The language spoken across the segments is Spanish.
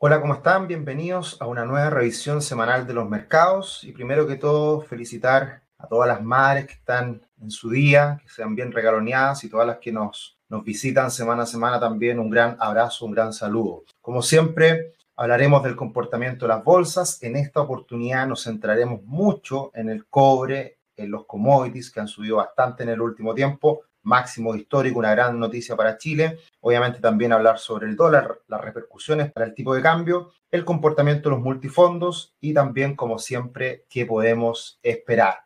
Hola, ¿cómo están? Bienvenidos a una nueva revisión semanal de los mercados. Y primero que todo, felicitar a todas las madres que están en su día, que sean bien regaloneadas y todas las que nos, nos visitan semana a semana también. Un gran abrazo, un gran saludo. Como siempre, hablaremos del comportamiento de las bolsas. En esta oportunidad nos centraremos mucho en el cobre, en los commodities que han subido bastante en el último tiempo máximo histórico, una gran noticia para Chile. Obviamente también hablar sobre el dólar, las repercusiones para el tipo de cambio, el comportamiento de los multifondos y también, como siempre, qué podemos esperar.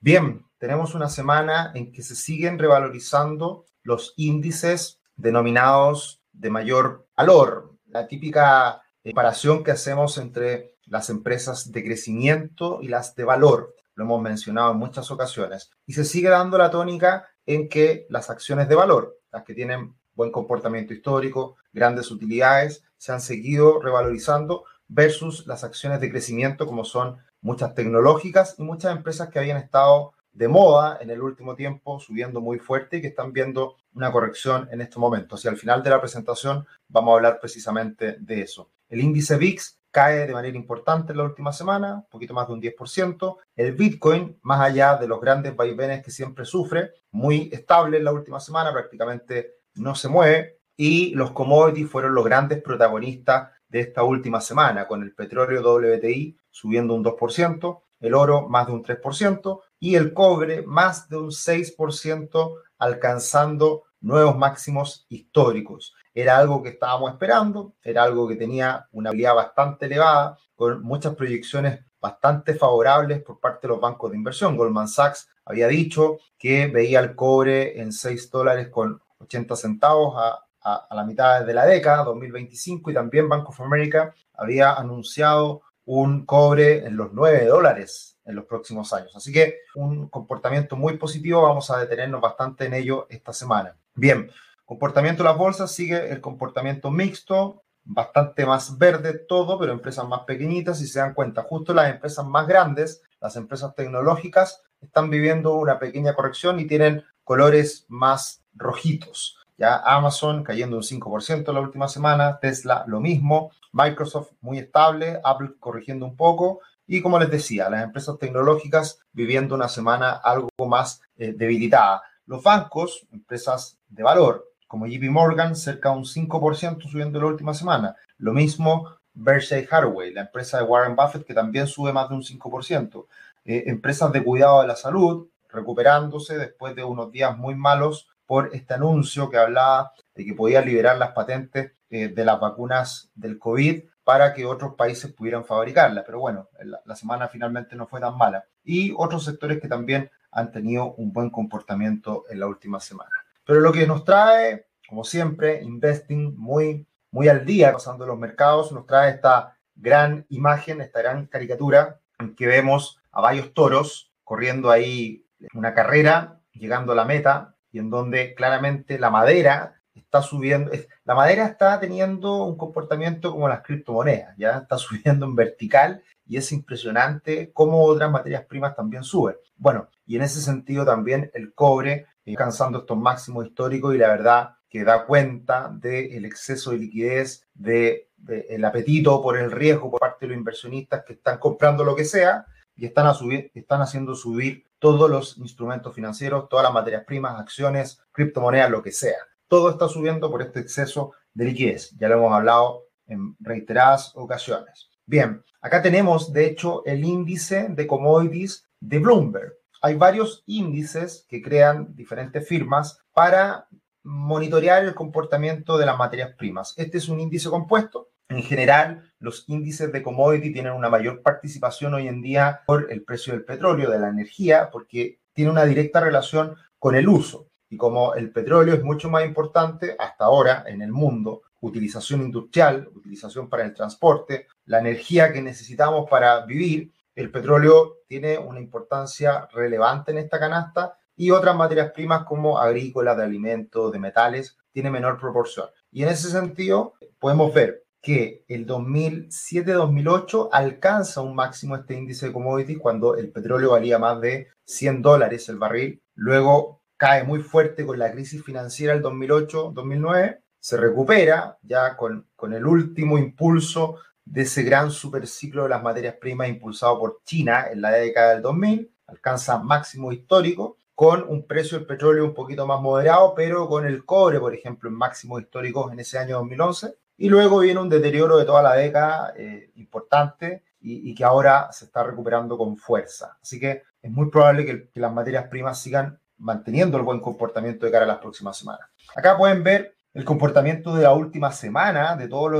Bien, tenemos una semana en que se siguen revalorizando los índices denominados de mayor valor, la típica comparación que hacemos entre las empresas de crecimiento y las de valor. Lo hemos mencionado en muchas ocasiones. Y se sigue dando la tónica en que las acciones de valor, las que tienen buen comportamiento histórico, grandes utilidades, se han seguido revalorizando versus las acciones de crecimiento como son muchas tecnológicas y muchas empresas que habían estado de moda en el último tiempo, subiendo muy fuerte y que están viendo una corrección en este momento. Y al final de la presentación vamos a hablar precisamente de eso. El índice VIX cae de manera importante en la última semana, un poquito más de un 10%. El Bitcoin, más allá de los grandes vaivenes que siempre sufre, muy estable en la última semana, prácticamente no se mueve. Y los commodities fueron los grandes protagonistas de esta última semana, con el petróleo WTI subiendo un 2%, el oro más de un 3% y el cobre más de un 6%, alcanzando nuevos máximos históricos. Era algo que estábamos esperando, era algo que tenía una habilidad bastante elevada, con muchas proyecciones bastante favorables por parte de los bancos de inversión. Goldman Sachs había dicho que veía el cobre en 6 dólares con 80 centavos a, la mitad de la década, 2025, y también Bank of America había anunciado un cobre en los 9 dólares en los próximos años. Así que un comportamiento muy positivo, vamos a detenernos bastante en ello esta semana. Bien, Comportamiento de las bolsas sigue el comportamiento mixto, bastante más verde todo, pero empresas más pequeñitas, si se dan cuenta, justo las empresas más grandes, las empresas tecnológicas, están viviendo una pequeña corrección y tienen colores más rojitos. Ya Amazon cayendo un 5% la última semana, Tesla lo mismo, Microsoft muy estable, Apple corrigiendo un poco y como les decía, las empresas tecnológicas viviendo una semana algo más eh, debilitada. Los bancos, empresas de valor, como JP Morgan, cerca de un 5% subiendo la última semana. Lo mismo Berkshire Hathaway, la empresa de Warren Buffett, que también sube más de un 5%. Eh, empresas de cuidado de la salud, recuperándose después de unos días muy malos por este anuncio que hablaba de que podía liberar las patentes eh, de las vacunas del COVID para que otros países pudieran fabricarlas. Pero bueno, la, la semana finalmente no fue tan mala. Y otros sectores que también han tenido un buen comportamiento en la última semana. Pero lo que nos trae, como siempre, Investing muy, muy al día, pasando los mercados, nos trae esta gran imagen, esta gran caricatura en que vemos a varios toros corriendo ahí una carrera, llegando a la meta, y en donde claramente la madera está subiendo, la madera está teniendo un comportamiento como las criptomonedas, ya está subiendo en vertical y es impresionante cómo otras materias primas también suben. Bueno, y en ese sentido también el cobre alcanzando estos máximos históricos y la verdad que da cuenta del exceso de liquidez, del de, el apetito por el riesgo por parte de los inversionistas que están comprando lo que sea y están, están haciendo subir todos los instrumentos financieros, todas las materias primas, acciones, criptomonedas, lo que sea. Todo está subiendo por este exceso de liquidez. Ya lo hemos hablado en reiteradas ocasiones. Bien, acá tenemos de hecho el índice de commodities de Bloomberg hay varios índices que crean diferentes firmas para monitorear el comportamiento de las materias primas. Este es un índice compuesto. En general, los índices de commodity tienen una mayor participación hoy en día por el precio del petróleo, de la energía, porque tiene una directa relación con el uso. Y como el petróleo es mucho más importante hasta ahora en el mundo, utilización industrial, utilización para el transporte, la energía que necesitamos para vivir, el petróleo tiene una importancia relevante en esta canasta y otras materias primas como agrícolas, de alimentos, de metales, tiene menor proporción. Y en ese sentido, podemos ver que el 2007-2008 alcanza un máximo este índice de commodities cuando el petróleo valía más de 100 dólares el barril. Luego cae muy fuerte con la crisis financiera del 2008-2009 se recupera ya con, con el último impulso de ese gran superciclo de las materias primas impulsado por China en la década del 2000, alcanza máximo histórico, con un precio del petróleo un poquito más moderado, pero con el cobre, por ejemplo, en máximos históricos en ese año 2011. Y luego viene un deterioro de toda la década eh, importante y, que ahora se está recuperando con fuerza. Así que es muy probable que, que las materias primas sigan manteniendo el buen comportamiento de cara a las próximas semanas. Acá pueden ver el comportamiento de la última semana de, todo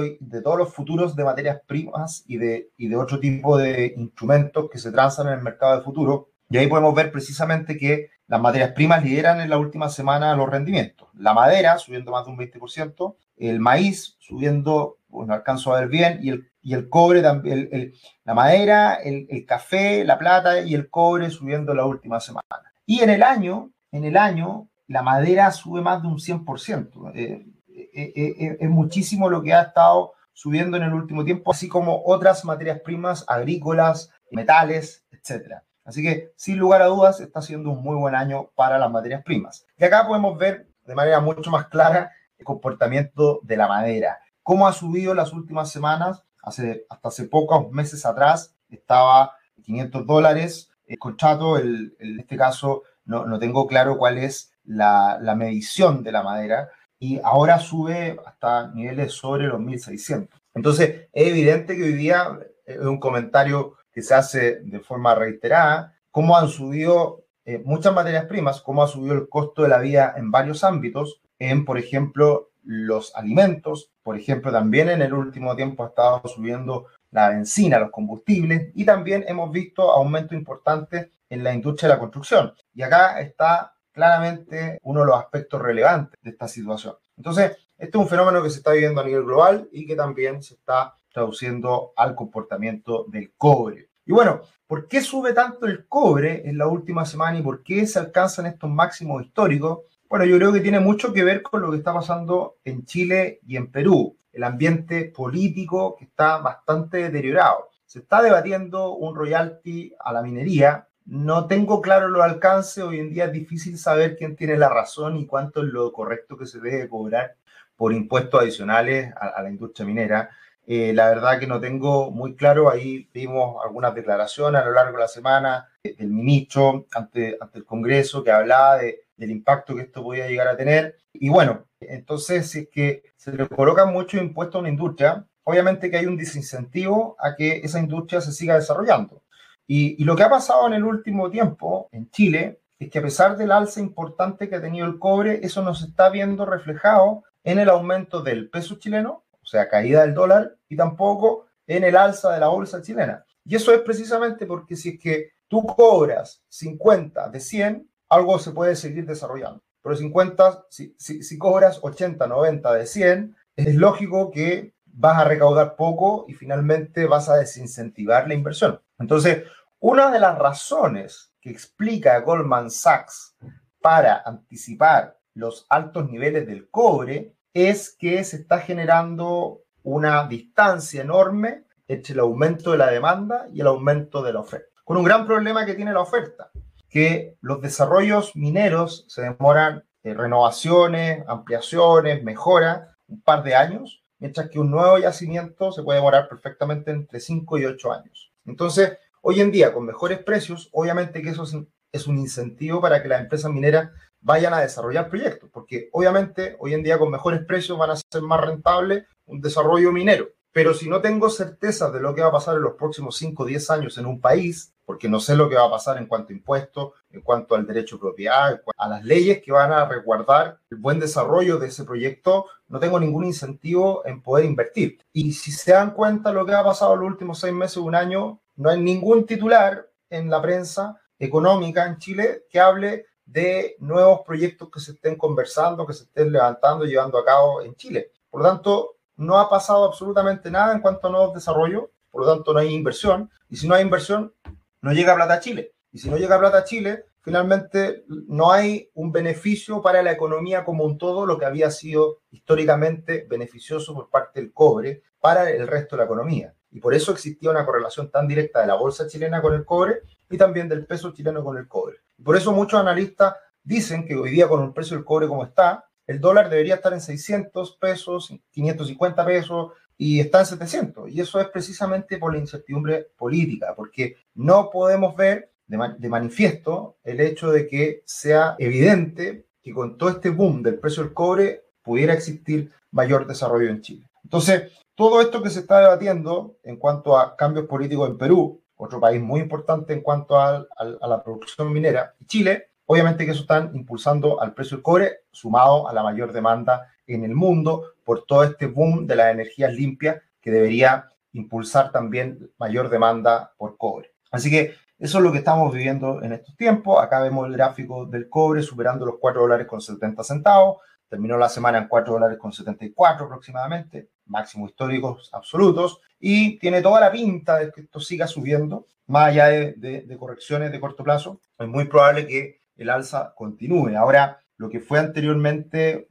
todos los futuros de materias primas y de, y de otro tipo de instrumentos que se transan en el mercado de futuro. Y ahí podemos ver precisamente que las materias primas lideran en la última semana los rendimientos. La madera subiendo más de un 20%, el maíz subiendo, bueno, alcanzo a ver bien, y el, cobre también, la madera, el, el café, la plata y el cobre subiendo la última semana. Y en el año, en el año, la madera sube más de un 100%. Eh, eh, eh, es muchísimo lo que ha estado subiendo en el último tiempo, así como otras materias primas agrícolas, metales, etc. Así que, sin lugar a dudas, está siendo un muy buen año para las materias primas. Y acá podemos ver de manera mucho más clara el comportamiento de la madera. Cómo ha subido las últimas semanas. Hace, hasta hace pocos meses atrás estaba 500 dólares el contrato. El, en este caso, no, no tengo claro cuál es la, medición de la madera y ahora sube hasta niveles sobre los 1600. Entonces, es evidente que hoy día es un comentario que se hace de forma reiterada, cómo han subido eh, muchas materias primas, cómo ha subido el costo de la vida en varios ámbitos, en, por ejemplo, los alimentos, por ejemplo, también en el último tiempo ha estado subiendo la benzina, los combustibles, y también hemos visto aumento importante en la industria de la construcción. Y acá está claramente uno de los aspectos relevantes de esta situación. Entonces, este es un fenómeno que se está viviendo a nivel global y que también se está traduciendo al comportamiento del cobre. Y bueno, ¿por qué sube tanto el cobre en la última semana y por qué se alcanzan estos máximos históricos? Bueno, yo creo que tiene mucho que ver con lo que está pasando en Chile y en Perú, el ambiente político está bastante deteriorado. Se está debatiendo un royalty a la minería no tengo claro los alcances, hoy en día es difícil saber quién tiene la razón y cuánto es lo correcto que se debe cobrar por impuestos adicionales a, la industria minera. Eh, la verdad que no tengo muy claro, ahí vimos algunas declaraciones a lo largo de la semana del ministro ante, ante el Congreso que hablaba del impacto que esto podía llegar a tener. Y bueno, entonces si es que se le colocan muchos impuestos a una industria, obviamente que hay un desincentivo a que esa industria se siga desarrollando. Y, lo que ha pasado en el último tiempo en Chile es que a pesar del alza importante que ha tenido el cobre, eso nos está viendo reflejado en el aumento del peso chileno, o sea, caída del dólar, y tampoco en el alza de la bolsa chilena. Y eso es precisamente porque si es que tú cobras 50 de 100, algo se puede seguir desarrollando. Pero 50, si, si, si cobras 80, 90 de 100, es lógico que vas a recaudar poco y finalmente vas a desincentivar la inversión. Entonces, una de las razones que explica Goldman Sachs para anticipar los altos niveles del cobre es que se está generando una distancia enorme entre el aumento de la demanda y el aumento de la oferta. Con un gran problema que tiene la oferta, que los desarrollos mineros se demoran en renovaciones, ampliaciones, mejoras, un par de años, mientras que un nuevo yacimiento se puede demorar perfectamente entre 5 y 8 años. Entonces, Hoy en día, con mejores precios, obviamente que eso es un incentivo para que las empresas mineras vayan a desarrollar proyectos, porque obviamente hoy en día con mejores precios van a ser más rentable un desarrollo minero. Pero si no tengo certeza de lo que va a pasar en los próximos 5 o 10 años en un país, porque no sé lo que va a pasar en cuanto a impuestos, en cuanto al derecho de propiedad, a las leyes que van a resguardar el buen desarrollo de ese proyecto, no tengo ningún incentivo en poder invertir. Y si se dan cuenta lo que ha pasado en los últimos seis meses, un año, no hay ningún titular en la prensa económica en Chile que hable de nuevos proyectos que se estén conversando, que se estén levantando y llevando a cabo en Chile. Por lo tanto, no ha pasado absolutamente nada en cuanto a nuevos desarrollos, por lo tanto no hay inversión, y si no hay inversión, no llega plata a Chile. Y si no llega plata a Chile, finalmente no hay un beneficio para la economía como un todo, lo que había sido históricamente beneficioso por parte del cobre para el resto de la economía. Y por eso existía una correlación tan directa de la bolsa chilena con el cobre y también del peso chileno con el cobre. por eso muchos analistas dicen que hoy día con el precio del cobre como está, el dólar debería estar en 600 pesos, 550 pesos, y está en 700. Y eso es precisamente por la incertidumbre política, porque no podemos ver de, manifiesto el hecho de que sea evidente que con todo este boom del precio del cobre pudiera existir mayor desarrollo en Chile. Entonces, todo esto que se está debatiendo en cuanto a cambios políticos en Perú, otro país muy importante en cuanto a, la producción minera, Chile, obviamente que eso están impulsando al precio del cobre, sumado a la mayor demanda en el mundo por todo este boom de las energías limpias que debería impulsar también mayor demanda por cobre. Así que eso es lo que estamos viviendo en estos tiempos. Acá vemos el gráfico del cobre superando los 4 dólares con 70 centavos. Terminó la semana en 4 dólares con 74 aproximadamente, máximos históricos absolutos. Y tiene toda la pinta de que esto siga subiendo, más allá de, de correcciones de corto plazo. Es muy probable que el alza continúe. Ahora, lo que fue anteriormente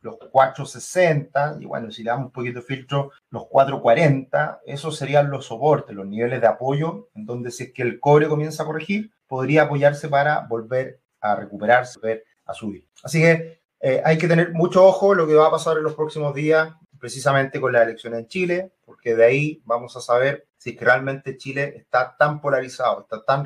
los 460, y bueno, si le damos un poquito de filtro, los 440, esos serían los soportes, los niveles de apoyo, en donde si es que el cobre comienza a corregir, podría apoyarse para volver a recuperarse, volver a subir. Así que eh, hay que tener mucho ojo lo que va a pasar en los próximos días, precisamente con las elecciones en Chile, porque de ahí vamos a saber si realmente Chile está tan polarizado, está tan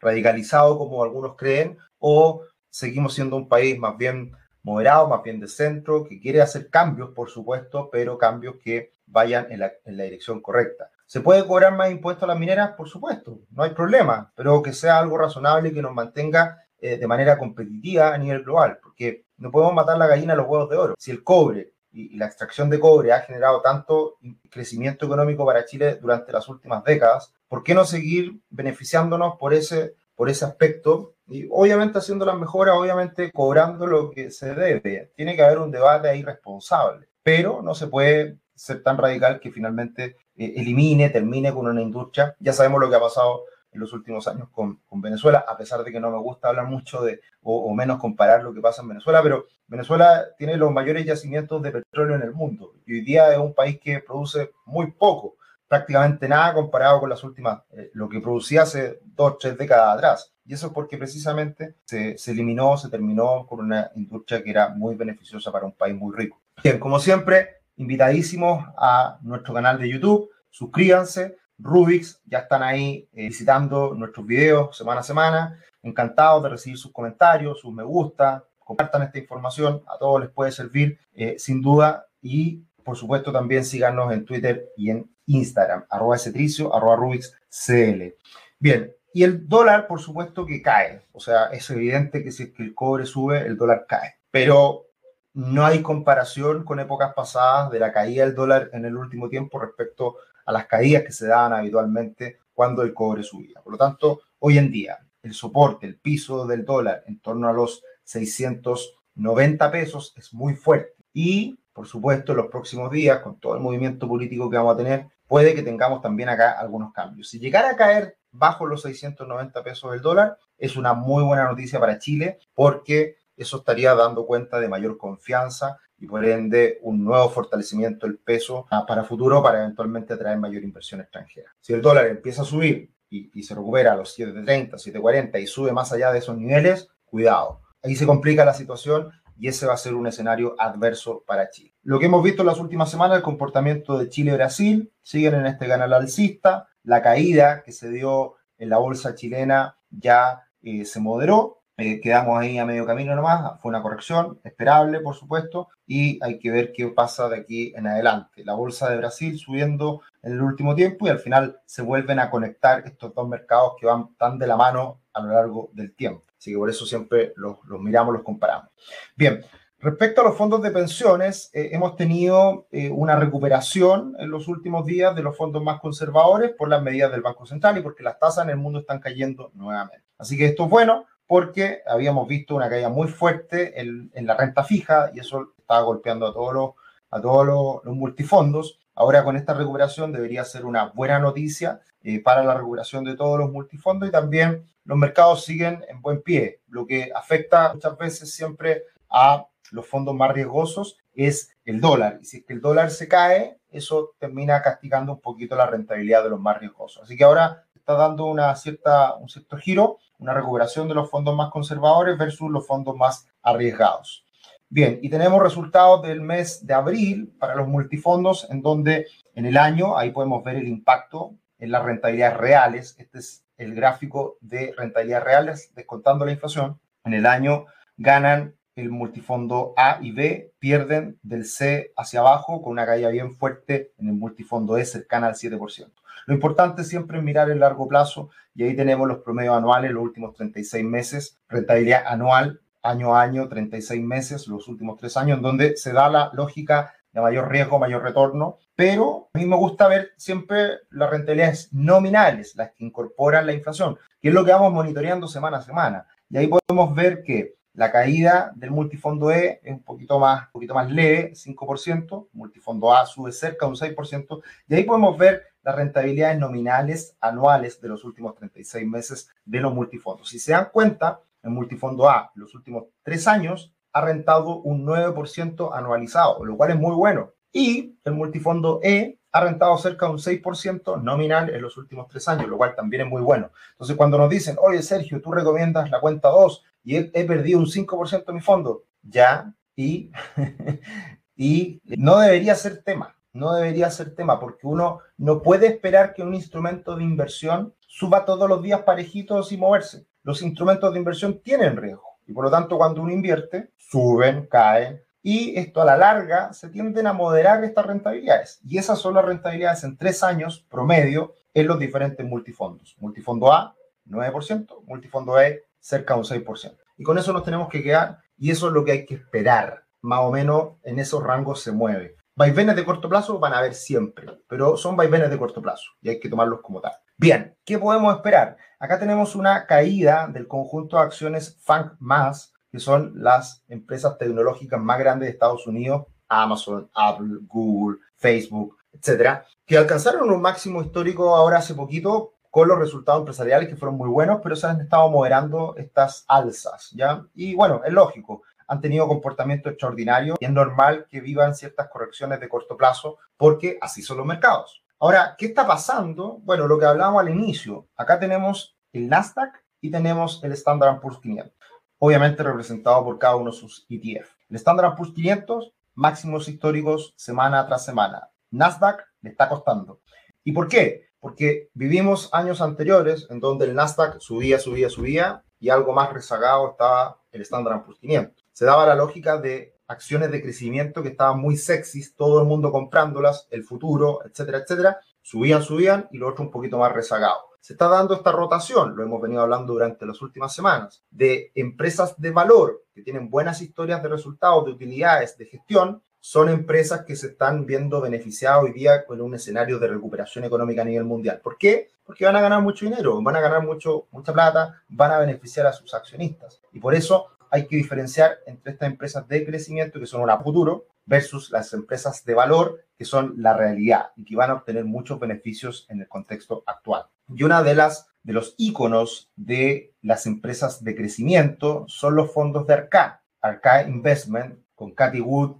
radicalizado como algunos creen, o seguimos siendo un país más bien moderado, más bien de centro, que quiere hacer cambios, por supuesto, pero cambios que vayan en la, dirección correcta. ¿Se puede cobrar más impuestos a las mineras? Por supuesto, no hay problema, pero que sea algo razonable y que nos mantenga eh, de manera competitiva a nivel global, porque no podemos matar la gallina a los huevos de oro. Si el cobre y, la extracción de cobre ha generado tanto crecimiento económico para Chile durante las últimas décadas, ¿por qué no seguir beneficiándonos por ese, por ese aspecto y obviamente haciendo las mejoras, obviamente cobrando lo que se debe. Tiene que haber un debate ahí responsable, pero no se puede ser tan radical que finalmente eh, elimine, termine con una industria. Ya sabemos lo que ha pasado en los últimos años con, con, Venezuela, a pesar de que no me gusta hablar mucho de, o, o, menos comparar lo que pasa en Venezuela, pero Venezuela tiene los mayores yacimientos de petróleo en el mundo y hoy día es un país que produce muy poco, prácticamente nada comparado con las últimas, eh, lo que producía hace dos, tres décadas atrás. Y eso es porque precisamente se, se, eliminó, se terminó con una industria que era muy beneficiosa para un país muy rico. Bien, como siempre, invitadísimos a nuestro canal de YouTube. Suscríbanse. Rubix, ya están ahí eh, visitando nuestros videos semana a semana. Encantados de recibir sus comentarios, sus me gusta. Compartan esta información, a todos les puede servir, eh, sin duda. Y por supuesto, también síganos en Twitter y en Instagram, arroba cetricio, arroba Rubix CL. Bien, y el dólar, por supuesto, que cae. O sea, es evidente que si el cobre sube, el dólar cae. Pero no hay comparación con épocas pasadas de la caída del dólar en el último tiempo respecto a las caídas que se daban habitualmente cuando el cobre subía. Por lo tanto, hoy en día, el soporte, el piso del dólar en torno a los 690 pesos es muy fuerte. Y, por supuesto, en los próximos días, con todo el movimiento político que vamos a tener, puede que tengamos también acá algunos cambios. Si llegara a caer bajo los 690 pesos del dólar, es una muy buena noticia para Chile porque eso estaría dando cuenta de mayor confianza y por ende un nuevo fortalecimiento del peso para futuro para eventualmente atraer mayor inversión extranjera. Si el dólar empieza a subir y, se recupera a los 7.30, 7.40 y sube más allá de esos niveles, cuidado. Ahí se complica la situación y ese va a ser un escenario adverso para Chile. Lo que hemos visto en las últimas semanas, el comportamiento de Chile y Brasil, siguen en este canal alcista, la caída que se dio en la bolsa chilena ya eh, se moderó. Eh, quedamos ahí a medio camino nomás. Fue una corrección esperable, por supuesto, y hay que ver qué pasa de aquí en adelante. La bolsa de Brasil subiendo en el último tiempo y al final se vuelven a conectar estos dos mercados que van tan de la mano a lo largo del tiempo. Así que por eso siempre los, los miramos, los comparamos. Bien, Respecto a los fondos de pensiones, eh, hemos tenido eh, una recuperación en los últimos días de los fondos más conservadores por las medidas del Banco Central y porque las tasas en el mundo están cayendo nuevamente. Así que esto es bueno porque habíamos visto una caída muy fuerte en, la renta fija y eso estaba golpeando a todos los, a todos los, multifondos. Ahora con esta recuperación debería ser una buena noticia eh, para la recuperación de todos los multifondos y también los mercados siguen en buen pie, lo que afecta muchas veces siempre a los fondos más riesgosos es el dólar. Y si es que el dólar se cae, eso termina castigando un poquito la rentabilidad de los más riesgosos. Así que ahora está dando una cierta, un cierto giro, una recuperación de los fondos más conservadores versus los fondos más arriesgados. Bien, y tenemos resultados del mes de abril para los multifondos, en donde en el año, ahí podemos ver el impacto en las rentabilidades reales. Este es el gráfico de rentabilidades reales, descontando la inflación. En el año ganan el multifondo A y B, pierden del C hacia abajo con una caída bien fuerte en el multifondo E cercana al 7%. Lo importante siempre es mirar el largo plazo y ahí tenemos los promedios anuales, los últimos 36 meses, rentabilidad anual, año a año, 36 meses, los últimos tres años, en donde se da la lógica de mayor riesgo, mayor retorno, pero a mí me gusta ver siempre las rentabilidades nominales, las que incorporan la inflación, que es lo que vamos monitoreando semana a semana. Y ahí podemos ver que la caída del multifondo E es un poquito más, un poquito más leve, 5%, multifondo A sube cerca de un 6%, y ahí podemos ver las rentabilidades nominales anuales de los últimos 36 meses de los multifondos. Si se dan cuenta, el multifondo A, los últimos tres años, ha rentado un 9% anualizado, lo cual es muy bueno. Y el multifondo E ha rentado cerca de un 6% nominal en los últimos tres años, lo cual también es muy bueno. Entonces, cuando nos dicen, oye, Sergio, tú recomiendas la cuenta 2 y he, perdido un 5% de mi fondo, ya, y, y no debería ser tema, no debería ser tema, porque uno no puede esperar que un instrumento de inversión suba todos los días parejitos y moverse. Los instrumentos de inversión tienen riesgo y por lo tanto cuando uno invierte, suben, caen, y esto a la larga se tienden a moderar estas rentabilidades. Y esas son las rentabilidades en tres años promedio en los diferentes multifondos. Multifondo A, 9%, multifondo E, cerca de un 6%. Y con eso nos tenemos que quedar y eso es lo que hay que esperar. Más o menos en esos rangos se mueve. Vaivenes de corto plazo van a haber siempre, pero son vaivenes de corto plazo y hay que tomarlos como tal. Bien, ¿qué podemos esperar? Acá tenemos una caída del conjunto de acciones FANG más que son las empresas tecnológicas más grandes de Estados Unidos, Amazon, Apple, Google, Facebook, etcétera, que alcanzaron un máximo histórico ahora hace poquito con los resultados empresariales que fueron muy buenos, pero se han estado moderando estas alzas, ¿ya? Y bueno, es lógico, han tenido comportamiento extraordinario y es normal que vivan ciertas correcciones de corto plazo porque así son los mercados. Ahora, ¿qué está pasando? Bueno, lo que hablábamos al inicio, acá tenemos el Nasdaq y tenemos el Standard Poor's 500 obviamente representado por cada uno de sus ETF. El Standard Poor's 500, máximos históricos semana tras semana. Nasdaq le está costando. ¿Y por qué? Porque vivimos años anteriores en donde el Nasdaq subía, subía, subía y algo más rezagado estaba el Standard Poor's 500. Se daba la lógica de acciones de crecimiento que estaban muy sexys, todo el mundo comprándolas, el futuro, etcétera, etcétera. Subían, subían y lo otro un poquito más rezagado se está dando esta rotación, lo hemos venido hablando durante las últimas semanas, de empresas de valor que tienen buenas historias de resultados, de utilidades, de gestión, son empresas que se están viendo beneficiadas hoy día con un escenario de recuperación económica a nivel mundial. ¿Por qué? Porque van a ganar mucho dinero, van a ganar mucho, mucha plata, van a beneficiar a sus accionistas. Y por eso hay que diferenciar entre estas empresas de crecimiento, que son una futuro, versus las empresas de valor, que son la realidad y que van a obtener muchos beneficios en el contexto actual. Y una de las de los iconos de las empresas de crecimiento son los fondos de Arca, Arca Investment, con Cathy Wood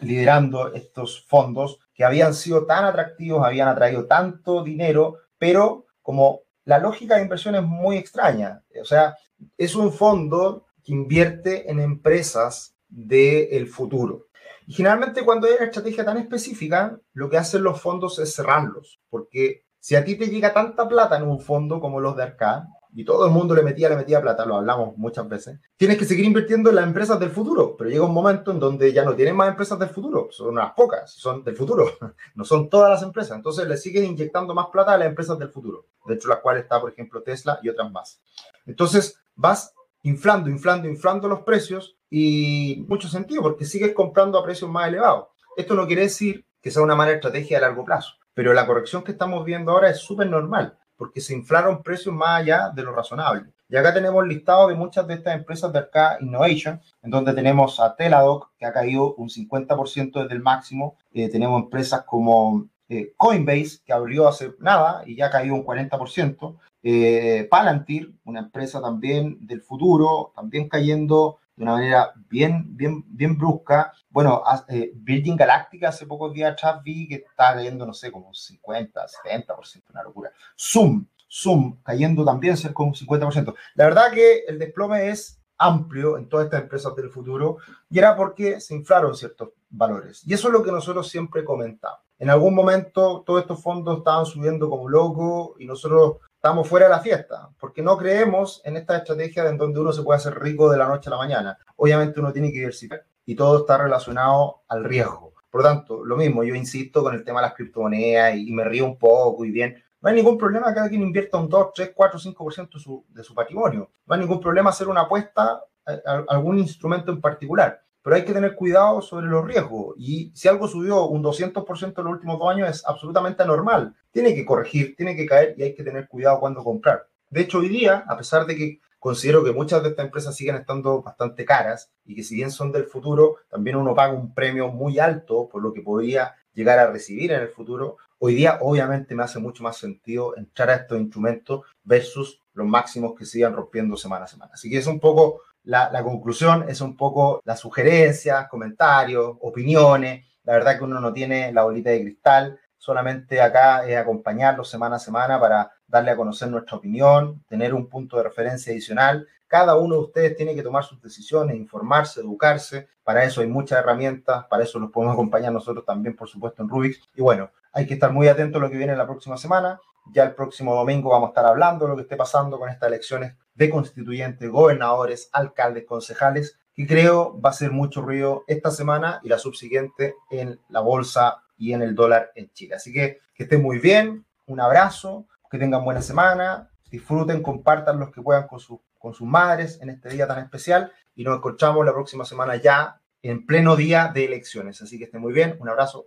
liderando estos fondos que habían sido tan atractivos, habían atraído tanto dinero, pero como la lógica de inversión es muy extraña, o sea, es un fondo que invierte en empresas del futuro. Y generalmente cuando hay una estrategia tan específica, lo que hacen los fondos es cerrarlos, porque si a ti te llega tanta plata en un fondo como los de Arca, y todo el mundo le metía, le metía plata, lo hablamos muchas veces, tienes que seguir invirtiendo en las empresas del futuro, pero llega un momento en donde ya no tienen más empresas del futuro, son unas pocas, son del futuro, no son todas las empresas, entonces le siguen inyectando más plata a las empresas del futuro, dentro de las cuales está, por ejemplo, Tesla y otras más. Entonces vas inflando, inflando, inflando los precios y mucho sentido, porque sigues comprando a precios más elevados. Esto no quiere decir que sea una mala estrategia a largo plazo pero la corrección que estamos viendo ahora es súper normal, porque se inflaron precios más allá de lo razonable. Y acá tenemos listado de muchas de estas empresas de acá Innovation, en donde tenemos a Teladoc, que ha caído un 50% desde el máximo. Eh, tenemos empresas como eh, Coinbase, que abrió hace nada y ya ha caído un 40%. Eh, Palantir, una empresa también del futuro, también cayendo de una manera bien, bien, bien brusca. Bueno, eh, Virgin Galactica hace pocos días atrás vi que está cayendo, no sé, como 50, 70%, una locura. Zoom, Zoom cayendo también cerca de un 50%. La verdad que el desplome es amplio en todas estas empresas del futuro y era porque se inflaron ciertos valores. Y eso es lo que nosotros siempre comentamos. En algún momento todos estos fondos estaban subiendo como locos y nosotros estamos fuera de la fiesta, porque no creemos en esta estrategia en donde uno se puede hacer rico de la noche a la mañana. Obviamente uno tiene que diversificar y todo está relacionado al riesgo. Por lo tanto, lo mismo, yo insisto con el tema de las criptomonedas y, me río un poco y bien, no hay ningún problema que alguien invierta un 2, 3, 4, 5% de su, de su patrimonio. No hay ningún problema hacer una apuesta a, algún instrumento en particular. Pero hay que tener cuidado sobre los riesgos. Y si algo subió un 200% en los últimos dos años es absolutamente anormal. Tiene que corregir, tiene que caer y hay que tener cuidado cuando comprar. De hecho, hoy día, a pesar de que considero que muchas de estas empresas siguen estando bastante caras y que si bien son del futuro, también uno paga un premio muy alto por lo que podría llegar a recibir en el futuro. Hoy día obviamente me hace mucho más sentido entrar a estos instrumentos versus los máximos que sigan rompiendo semana a semana. Así que es un poco la, conclusión, es un poco las sugerencias, comentarios, opiniones. La verdad que uno no tiene la bolita de cristal, solamente acá es acompañarlos semana a semana para darle a conocer nuestra opinión, tener un punto de referencia adicional. Cada uno de ustedes tiene que tomar sus decisiones, informarse, educarse. Para eso hay muchas herramientas, para eso los podemos acompañar nosotros también, por supuesto, en Rubik. Y bueno, hay que estar muy atento a lo que viene la próxima semana. Ya el próximo domingo vamos a estar hablando de lo que esté pasando con estas elecciones de constituyentes, gobernadores, alcaldes, concejales, que creo va a ser mucho ruido esta semana y la subsiguiente en la bolsa y en el dólar en Chile. Así que que estén muy bien, un abrazo, que tengan buena semana, disfruten, compartan los que puedan con, con sus madres en este día tan especial y nos encontramos la próxima semana ya en pleno día de elecciones. Así que estén muy bien, un abrazo.